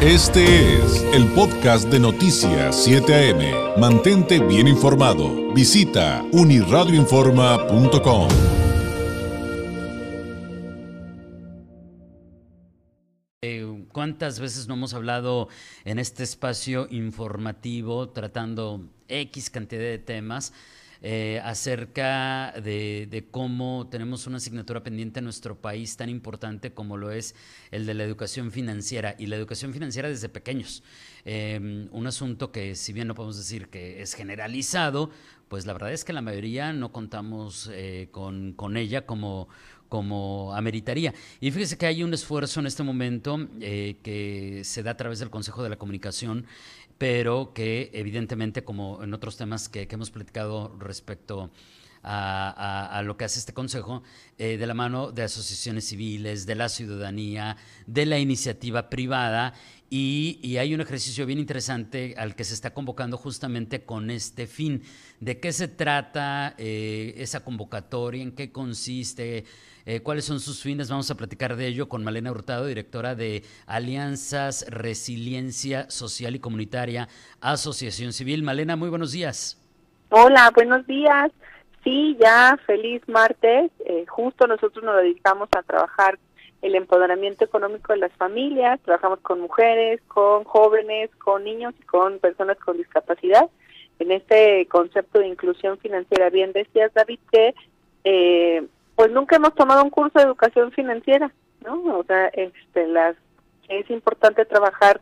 Este es el podcast de Noticias 7 AM. Mantente bien informado. Visita uniradioinforma.com. Eh, ¿Cuántas veces no hemos hablado en este espacio informativo tratando X cantidad de temas? Eh, acerca de, cómo tenemos una asignatura pendiente en nuestro país tan importante como lo es el de la educación financiera y la educación financiera desde pequeños. Em, un asunto que si bien no podemos decir que es generalizado, pues la verdad es que la mayoría no contamos eh, con, con ella como como ameritaría. Y fíjese que hay un esfuerzo en este momento eh, que se da a través del Consejo de la Comunicación pero que evidentemente, como en otros temas que, hemos platicado respecto a, lo que hace este Consejo, eh, de la mano de asociaciones civiles, de la ciudadanía, de la iniciativa privada, y, hay un ejercicio bien interesante al que se está convocando justamente con este fin. ¿De qué se trata eh, esa convocatoria? ¿En qué consiste? Eh, cuáles son sus fines. Vamos a platicar de ello con Malena Hurtado, directora de Alianzas, Resiliencia Social y Comunitaria, Asociación Civil. Malena, muy buenos días. Hola, buenos días. Sí, ya feliz martes. Eh, justo nosotros nos dedicamos a trabajar el empoderamiento económico de las familias, trabajamos con mujeres, con jóvenes, con niños y con personas con discapacidad. En este concepto de inclusión financiera, bien decías David que eh, pues nunca hemos tomado un curso de educación financiera, ¿no? O sea, este, las es importante trabajar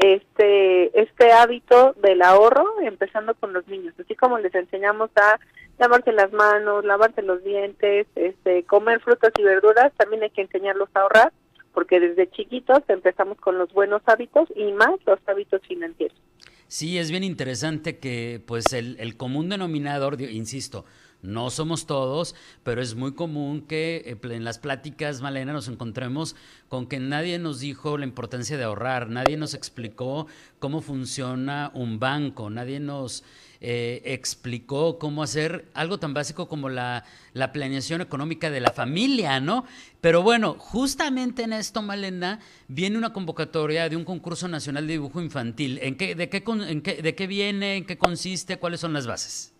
este este hábito del ahorro empezando con los niños, así como les enseñamos a lavarse las manos, lavarse los dientes, este comer frutas y verduras, también hay que enseñarlos a ahorrar, porque desde chiquitos empezamos con los buenos hábitos y más los hábitos financieros. Sí, es bien interesante que pues el, el común denominador, insisto, no somos todos, pero es muy común que eh, en las pláticas, Malena, nos encontremos con que nadie nos dijo la importancia de ahorrar, nadie nos explicó cómo funciona un banco, nadie nos eh, explicó cómo hacer algo tan básico como la, la, planeación económica de la familia, ¿no? Pero bueno, justamente en esto, Malena, viene una convocatoria de un concurso nacional de dibujo infantil. ¿En qué, de, qué, en qué, ¿De qué viene? ¿En qué consiste? ¿Cuáles son las bases?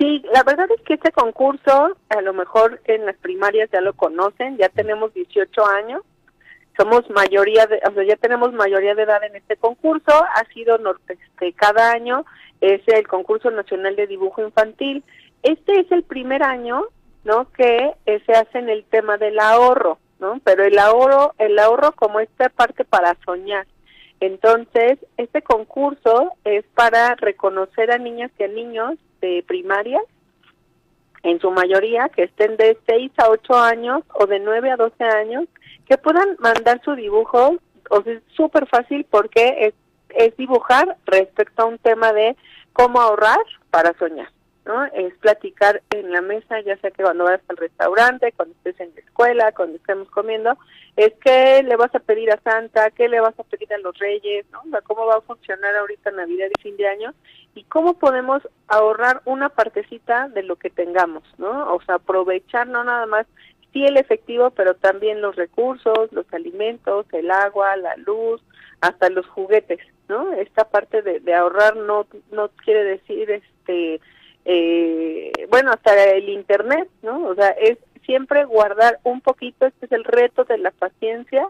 Sí, la verdad es que este concurso, a lo mejor en las primarias ya lo conocen, ya tenemos 18 años, somos mayoría de, o sea, ya tenemos mayoría de edad en este concurso, ha sido este, cada año es el concurso nacional de dibujo infantil. Este es el primer año, ¿no? Que se hace en el tema del ahorro, ¿no? Pero el ahorro, el ahorro como esta parte para soñar. Entonces, este concurso es para reconocer a niñas y a niños de primaria, en su mayoría, que estén de 6 a 8 años o de 9 a 12 años, que puedan mandar su dibujo, o es súper fácil porque es, es dibujar respecto a un tema de cómo ahorrar para soñar. ¿No? Es platicar en la mesa, ya sea que cuando vayas al restaurante, cuando estés en la escuela, cuando estemos comiendo, es qué le vas a pedir a Santa, qué le vas a pedir a los reyes, ¿no? cómo va a funcionar ahorita Navidad y fin de año y cómo podemos ahorrar una partecita de lo que tengamos, ¿no? O sea, aprovechar no nada más sí el efectivo, pero también los recursos, los alimentos, el agua, la luz, hasta los juguetes, ¿no? Esta parte de, de ahorrar no no quiere decir este eh, bueno, hasta el internet, ¿no? O sea, es siempre guardar un poquito, este es el reto de la paciencia,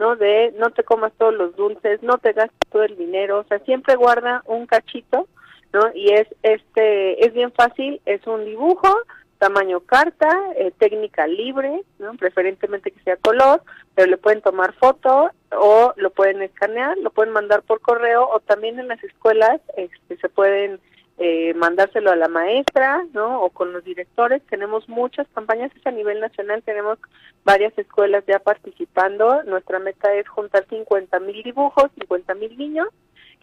¿no? De no te comas todos los dulces, no te gastes todo el dinero, o sea, siempre guarda un cachito, ¿no? Y es este es bien fácil, es un dibujo, tamaño carta, eh, técnica libre, ¿no? Preferentemente que sea color, pero le pueden tomar foto o lo pueden escanear, lo pueden mandar por correo o también en las escuelas este, se pueden eh, mandárselo a la maestra, ¿no? O con los directores. Tenemos muchas campañas a nivel nacional, tenemos varias escuelas ya participando. Nuestra meta es juntar 50 mil dibujos, 50 mil niños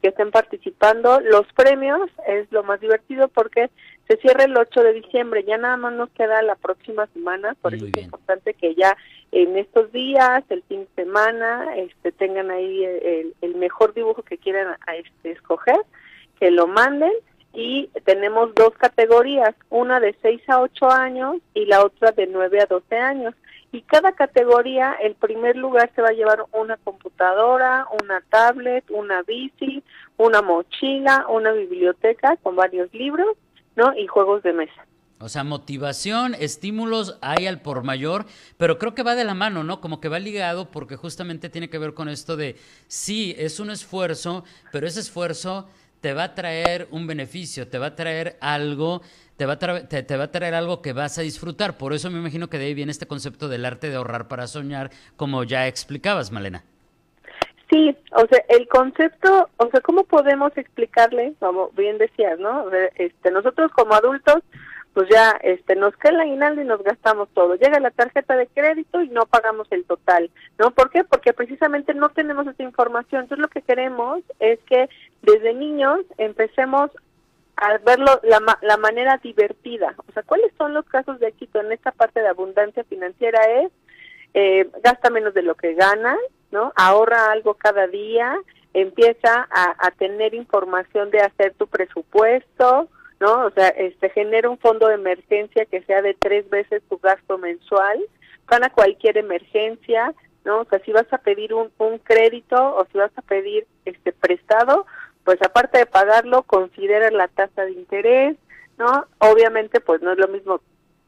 que estén participando. Los premios es lo más divertido porque se cierra el 8 de diciembre, ya nada más nos queda la próxima semana, por eso es importante que ya en estos días, el fin de semana, este, tengan ahí el, el mejor dibujo que quieran este, escoger, que lo manden y tenemos dos categorías, una de 6 a 8 años y la otra de 9 a 12 años. y cada categoría, el primer lugar se va a llevar una computadora, una tablet, una bici, una mochila, una biblioteca con varios libros, ¿no? Y juegos de mesa. O sea, motivación, estímulos hay al por mayor, pero creo que va de la mano, ¿no? Como que va ligado porque justamente tiene que ver con esto de, sí, es un esfuerzo, pero ese esfuerzo te va a traer un beneficio, te va a traer algo, te va a, te, va a traer algo que vas a disfrutar. Por eso me imagino que de ahí viene este concepto del arte de ahorrar para soñar, como ya explicabas, Malena. Sí, o sea, el concepto, o sea, ¿cómo podemos explicarle, como bien decías, ¿no? este, nosotros como adultos pues ya este nos cae el aguinaldo y nos gastamos todo. Llega la tarjeta de crédito y no pagamos el total, ¿no? ¿Por qué? Porque precisamente no tenemos esa información. Entonces lo que queremos es que desde niños empecemos a verlo la, la manera divertida. O sea, ¿cuáles son los casos de éxito en esta parte de abundancia financiera? Es eh, gasta menos de lo que gana, ¿no? Ahorra algo cada día, empieza a tener información de hacer tu presupuesto, ¿no? O sea, este genera un fondo de emergencia que sea de tres veces tu gasto mensual para cualquier emergencia, ¿no? O sea, si vas a pedir un, un crédito o si vas a pedir este prestado, pues aparte de pagarlo, considera la tasa de interés, ¿no? Obviamente, pues no es lo mismo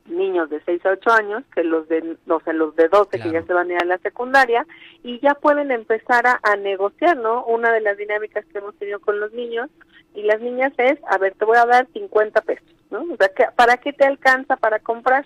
niños de 6 a 8 años que los de o sea, los de 12 que ya se van a ir a la secundaria y ya pueden empezar a, a negociar, ¿no? Una de las dinámicas que hemos tenido con los niños y las niñas es, a ver, te voy a dar 50 pesos, ¿no? O sea, ¿para qué te alcanza para comprar?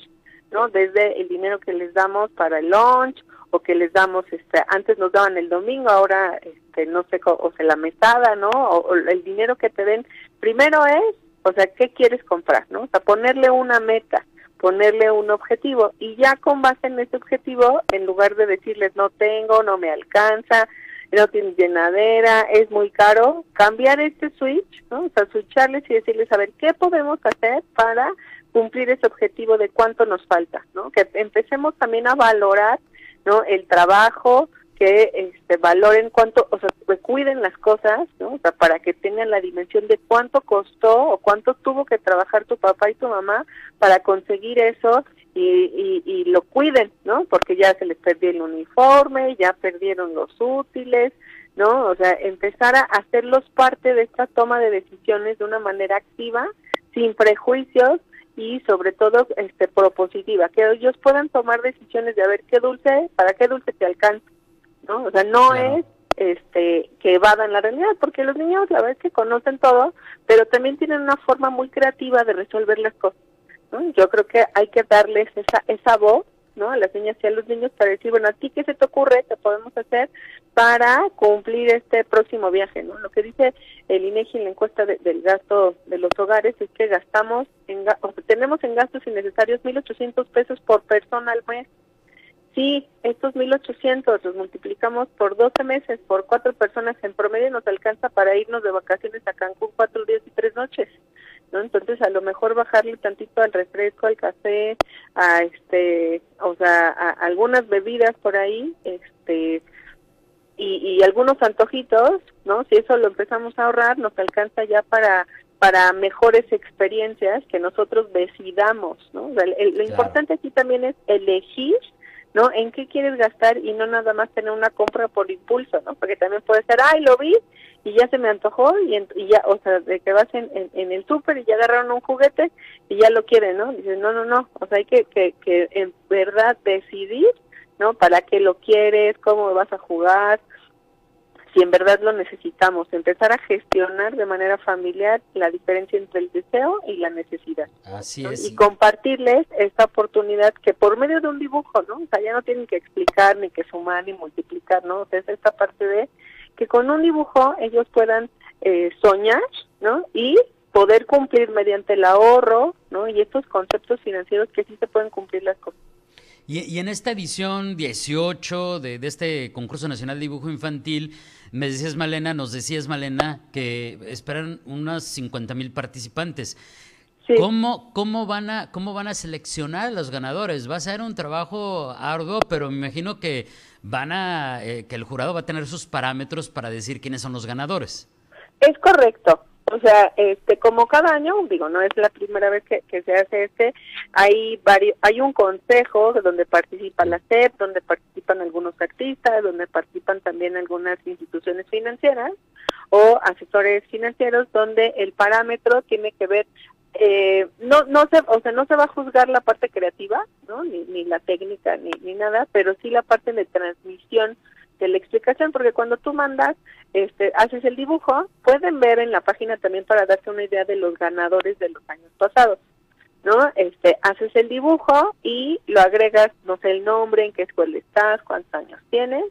¿No? Desde el dinero que les damos para el lunch o que les damos, este, antes nos daban el domingo, ahora, este, no sé, o sea, la mesada, ¿no? O, el dinero que te den. Primero es, o sea, ¿qué quieres comprar, no? O sea, ponerle una meta, ponerle un objetivo y ya con base en ese objetivo, en lugar de decirles no tengo, no me alcanza, no tiene llenadera, es muy caro, cambiar este switch, ¿no? O sea, switcharles y decirles, a ver, ¿qué podemos hacer para cumplir ese objetivo de cuánto nos falta, ¿no? Que empecemos también a valorar, ¿no? El trabajo, que este, valoren cuánto, o sea, cuiden las cosas, ¿no? O sea, para que tengan la dimensión de cuánto costó o cuánto tuvo que trabajar tu papá y tu mamá para conseguir eso y, y, lo cuiden, ¿no? Porque ya se les perdió el uniforme, ya perdieron los útiles, ¿no? O sea, empezar a hacerlos parte de esta toma de decisiones de una manera activa, sin prejuicios y sobre todo este propositiva, que ellos puedan tomar decisiones de a ver qué dulce, para qué dulce te alcanza, ¿no? O sea, no es este que evadan la realidad, porque los niños la verdad es que conocen todo, pero también tienen una forma muy creativa de resolver las cosas. Yo creo que hay que darles esa, esa voz ¿no? a las niñas y a los niños para decir, bueno, ¿a ti qué se te ocurre que podemos hacer para cumplir este próximo viaje? ¿no? Lo que dice el INEGI en la encuesta del gasto de los hogares es que gastamos, en, o tenemos en gastos innecesarios 1.800 pesos por persona al mes. Sí, estos 1.800 los multiplicamos por 12 meses, por cuatro personas en promedio nos alcanza para irnos de vacaciones a Cancún cuatro días y tres noches. ¿no? Entonces a lo mejor bajarle tantito al refresco, al café, a este, o sea, a algunas bebidas por ahí, este, y, y algunos antojitos, ¿no? Si eso lo empezamos a ahorrar, nos alcanza ya para para mejores experiencias que nosotros decidamos, ¿no? lo importante aquí también es elegir ¿no? ¿En qué quieres gastar y no nada más tener una compra por impulso, ¿no? Porque también puede ser, ay, lo vi y ya se me antojó y, y ya, o sea, de que vas en, en, el súper y ya agarraron un juguete y ya lo quieren, ¿no? Dices, no, no, no, o sea, hay que, que en verdad decidir, ¿no? ¿Para qué lo quieres? ¿Cómo vas a jugar? Si en verdad lo necesitamos, empezar a gestionar de manera familiar la diferencia entre el deseo y la necesidad. Así es. Y compartirles esta oportunidad que por medio de un dibujo, ¿no? O sea, ya no tienen que explicar ni que sumar ni multiplicar, ¿no? O sea, es esta parte de que con un dibujo ellos puedan eh, soñar, ¿no? Y poder cumplir mediante el ahorro, ¿no? Y estos conceptos financieros que sí se pueden cumplir las cosas. Y, en esta edición 18 de, de, este concurso nacional de dibujo infantil, me decías, Malena, nos decías, Malena, que esperan unas 50 mil participantes. ¿Cómo, cómo, van a, ¿Cómo van a seleccionar a los ganadores? Va a ser un trabajo arduo, pero me imagino que van a, eh, que el jurado va a tener sus parámetros para decir quiénes son los ganadores. Es correcto. O sea, este, como cada año, digo, no es la primera vez que, se hace este, hay varios, hay un consejo donde participa la SEP, donde participan algunos artistas, donde participan también algunas instituciones financieras o asesores financieros, donde el parámetro tiene que ver eh, no no se o sea no se va a juzgar la parte creativa no ni, ni la técnica ni, ni nada pero sí la parte de transmisión de la explicación porque cuando tú mandas este haces el dibujo pueden ver en la página también para darse una idea de los ganadores de los años pasados no este haces el dibujo y lo agregas no sé el nombre en qué escuela estás cuántos años tienes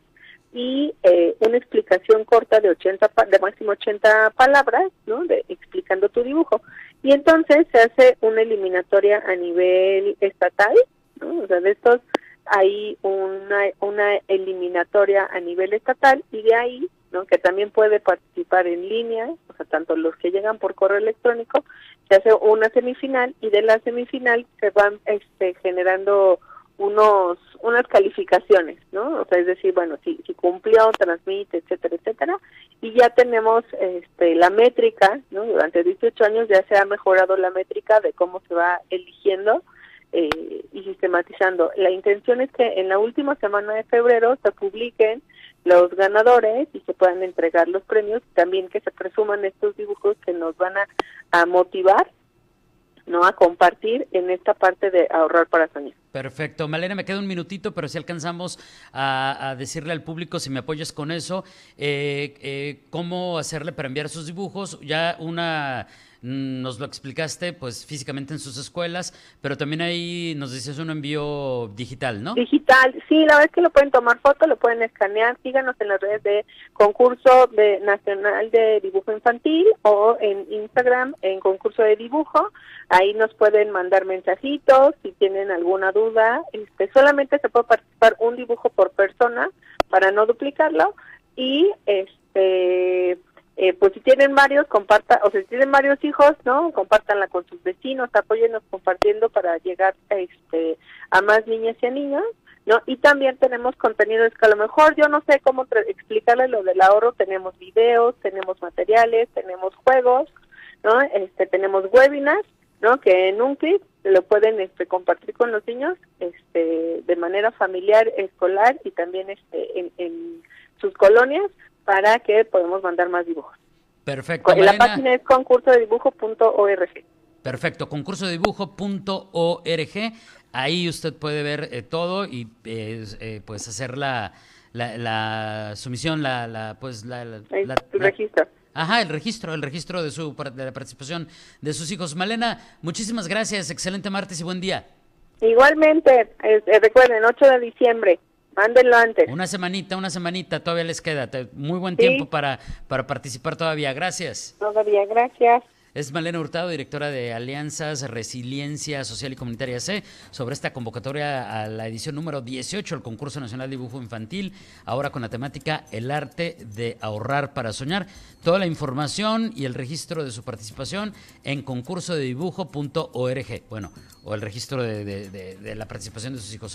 y eh, una explicación corta de 80 de máximo 80 palabras no de explicando tu dibujo. Y entonces se hace una eliminatoria a nivel estatal, ¿no? O sea, de estos hay una, una eliminatoria a nivel estatal y de ahí, ¿no? Que también puede participar en línea, o sea, tanto los que llegan por correo electrónico, se hace una semifinal y de la semifinal se van este, generando unos unas calificaciones, ¿no? O sea, es decir, bueno, si, si cumplió, transmite, etcétera, etcétera, y ya tenemos este la métrica, ¿no? Durante 18 años ya se ha mejorado la métrica de cómo se va eligiendo eh, y sistematizando. La intención es que en la última semana de febrero se publiquen los ganadores y se puedan entregar los premios, también que se presuman estos dibujos que nos van a, a motivar ¿no? A compartir en esta parte de ahorrar para soñar. Perfecto. Malena, me queda un minutito, pero si alcanzamos a, decirle al público, si me apoyas con eso, eh, eh, cómo hacerle para enviar sus dibujos. Ya una nos lo explicaste pues físicamente en sus escuelas, pero también ahí nos dices un envío digital, ¿no? Digital, sí, la verdad que lo pueden tomar foto, lo pueden escanear, síganos en las redes de concurso de nacional de dibujo infantil o en Instagram en concurso de dibujo, ahí nos pueden mandar mensajitos si tienen alguna duda, este solamente se puede participar un dibujo por persona para no duplicarlo. Y este eh, pues si tienen varios, compartan, o si tienen varios hijos, ¿no? Compártanla con sus vecinos, apóyennos compartiendo para llegar este, a más niñas y a niños, ¿no? Y también tenemos contenidos que a lo mejor yo no sé cómo explicarles lo del ahorro, tenemos videos, tenemos materiales, tenemos juegos, ¿no? Este, tenemos webinars, ¿no? Que en un clip lo pueden este, compartir con los niños este, de manera familiar, escolar y también este, en, en sus colonias para que podamos mandar más dibujos. Perfecto. La página es concursodedibujo.org. Perfecto, concursodedibujo.org. Ahí usted puede ver eh, todo y eh, pues hacer la, la, sumisión, la, la pues la, el registro. Ajá, el registro, el registro de su de la participación de sus hijos. Malena, muchísimas gracias, excelente martes y buen día. Igualmente, eh, recuerden, 8 de diciembre. Mándenlo antes. Una semanita, una semanita, todavía les queda. Muy buen tiempo para, para participar todavía. Gracias. Todavía, gracias. Es Malena Hurtado, directora de Alianzas, Resiliencia Social y Comunitaria C, sobre esta convocatoria a la edición número 18 del Concurso Nacional de Dibujo Infantil, ahora con la temática El arte de ahorrar para soñar. Toda la información y el registro de su participación en concursodedibujo.org. Bueno, o el registro de, de la participación de sus hijos.